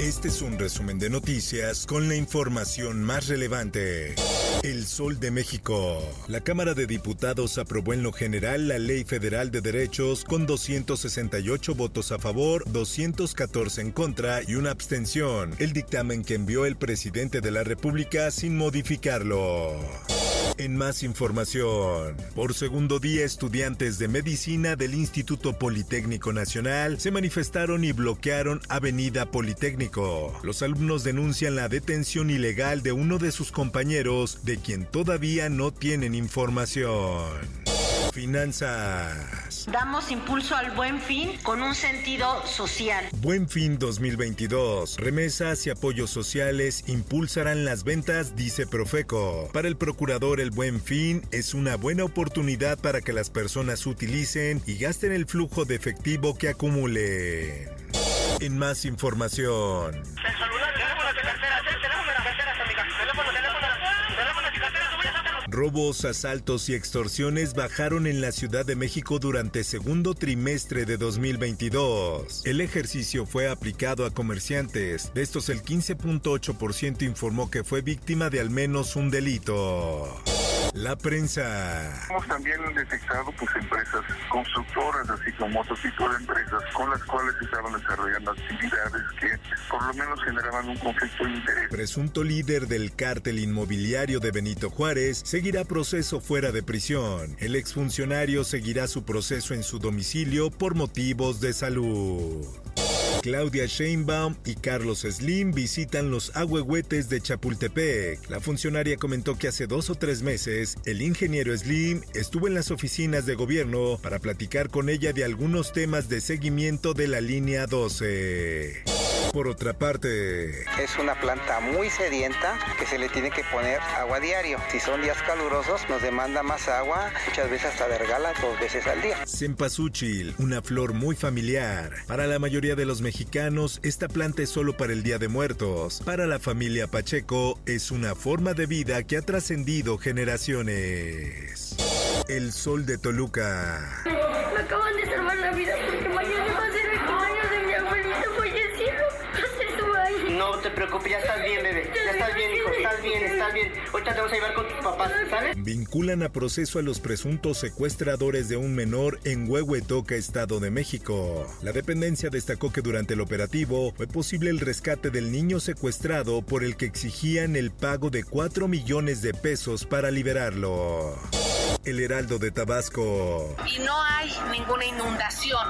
Este es un resumen de noticias con la información más relevante. El Sol de México. La Cámara de Diputados aprobó en lo general la Ley Federal de Derechos con 268 votos a favor, 214 en contra y una abstención. El dictamen que envió el presidente de la República sin modificarlo. En más información, por segundo día estudiantes de medicina del Instituto Politécnico Nacional se manifestaron y bloquearon Avenida Politécnico. Los alumnos denuncian la detención ilegal de uno de sus compañeros de quien todavía no tienen información. Finanzas. Damos impulso al buen fin con un sentido social. Buen fin 2022. Remesas y apoyos sociales impulsarán las ventas, dice Profeco. Para el procurador, el buen fin es una buena oportunidad para que las personas utilicen y gasten el flujo de efectivo que acumulen. En más información. Robos, asaltos y extorsiones bajaron en la Ciudad de México durante segundo trimestre de 2022. El ejercicio fue aplicado a comerciantes. De estos, el 15.8% informó que fue víctima de al menos un delito. La prensa. Hemos también detectado pues empresas constructoras, así como otro tipo de empresas con las cuales estaban desarrollando actividades que por lo menos generaban un conflicto de interés. Presunto líder del cártel inmobiliario de Benito Juárez seguirá proceso fuera de prisión. El exfuncionario seguirá su proceso en su domicilio por motivos de salud. Claudia Sheinbaum y Carlos Slim visitan los ahuehuetes de Chapultepec. La funcionaria comentó que hace dos o tres meses el ingeniero Slim estuvo en las oficinas de gobierno para platicar con ella de algunos temas de seguimiento de la línea 12. Por otra parte, es una planta muy sedienta que se le tiene que poner agua diario. Si son días calurosos, nos demanda más agua, muchas veces hasta de regala dos veces al día. Cempasúchil, una flor muy familiar. Para la mayoría de los mexicanos, esta planta es solo para el Día de Muertos. Para la familia Pacheco, es una forma de vida que ha trascendido generaciones. El sol de Toluca. Me acaban de salvar la vida porque mañana va a ser No te preocupes, ya estás bien, bebé. Ya estás bien, hijo. Estás bien, estás bien. Ahorita te vamos a llevar con tus papás, ¿sabes? Vinculan a proceso a los presuntos secuestradores de un menor en Huehuetoca, Estado de México. La dependencia destacó que durante el operativo fue posible el rescate del niño secuestrado por el que exigían el pago de 4 millones de pesos para liberarlo. El Heraldo de Tabasco. Y no hay ninguna inundación.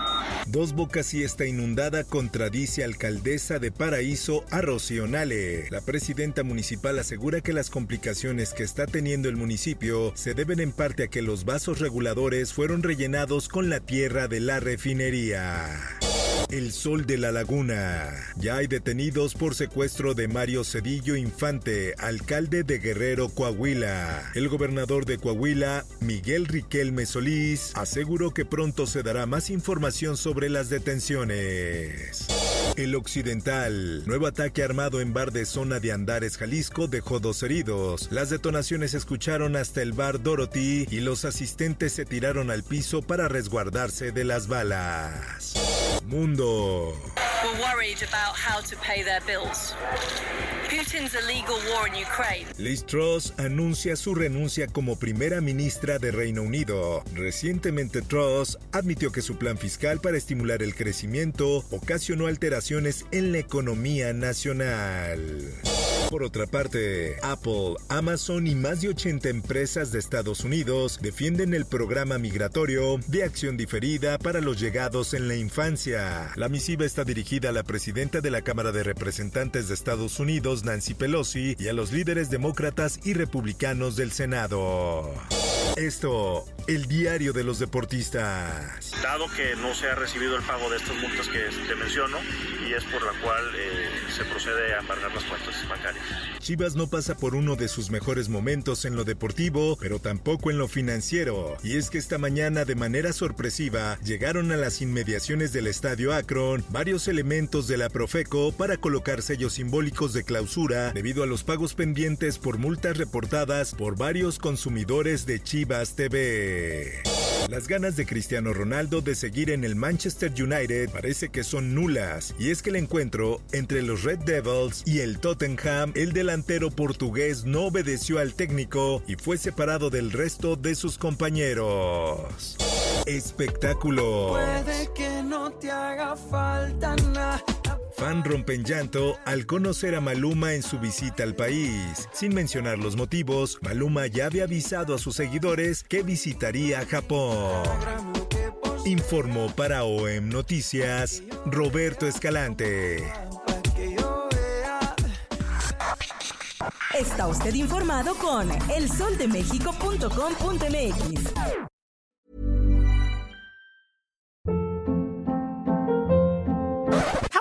Dos Bocas y está inundada contradice alcaldesa de Paraíso a. La presidenta municipal asegura que las complicaciones que está teniendo el municipio se deben en parte a que los vasos reguladores fueron rellenados con la tierra de la refinería. El Sol de la Laguna. Ya hay detenidos por secuestro de Mario Cedillo Infante, alcalde de Guerrero, Coahuila. El gobernador de Coahuila, Miguel Riquelme Solís, aseguró que pronto se dará más información sobre las detenciones. El Occidental. Nuevo ataque armado en bar de zona de Andares, Jalisco, dejó dos heridos. Las detonaciones escucharon hasta el bar Dorothy y los asistentes se tiraron al piso para resguardarse de las balas. Mundo. Liz Truss anuncia su renuncia como primera ministra de Reino Unido. Recientemente Truss admitió que su plan fiscal para estimular el crecimiento ocasionó alteraciones en la economía nacional. Por otra parte, Apple, Amazon y más de 80 empresas de Estados Unidos defienden el programa migratorio de acción diferida para los llegados en la infancia. La misiva está dirigida a la presidenta de la Cámara de Representantes de Estados Unidos, Nancy Pelosi, y a los líderes demócratas y republicanos del Senado. Esto El diario de los deportistas. Dado que no se ha recibido el pago de estas multas que te menciono es por la cual eh, se procede a embargar las cuentas bancarias. Chivas no pasa por uno de sus mejores momentos en lo deportivo, pero tampoco en lo financiero. Y es que esta mañana de manera sorpresiva llegaron a las inmediaciones del estadio Akron varios elementos de la Profeco para colocar sellos simbólicos de clausura debido a los pagos pendientes por multas reportadas por varios consumidores de Chivas TV. Las ganas de Cristiano Ronaldo de seguir en el Manchester United parece que son nulas, y es que el encuentro entre los Red Devils y el Tottenham, el delantero portugués no obedeció al técnico y fue separado del resto de sus compañeros. Espectáculo. Puede que no te haga falta nada. Fan rompen llanto al conocer a Maluma en su visita al país. Sin mencionar los motivos, Maluma ya había avisado a sus seguidores que visitaría Japón. Informó para OEM Noticias Roberto Escalante. Está usted informado con elsoldemexico.com.mx.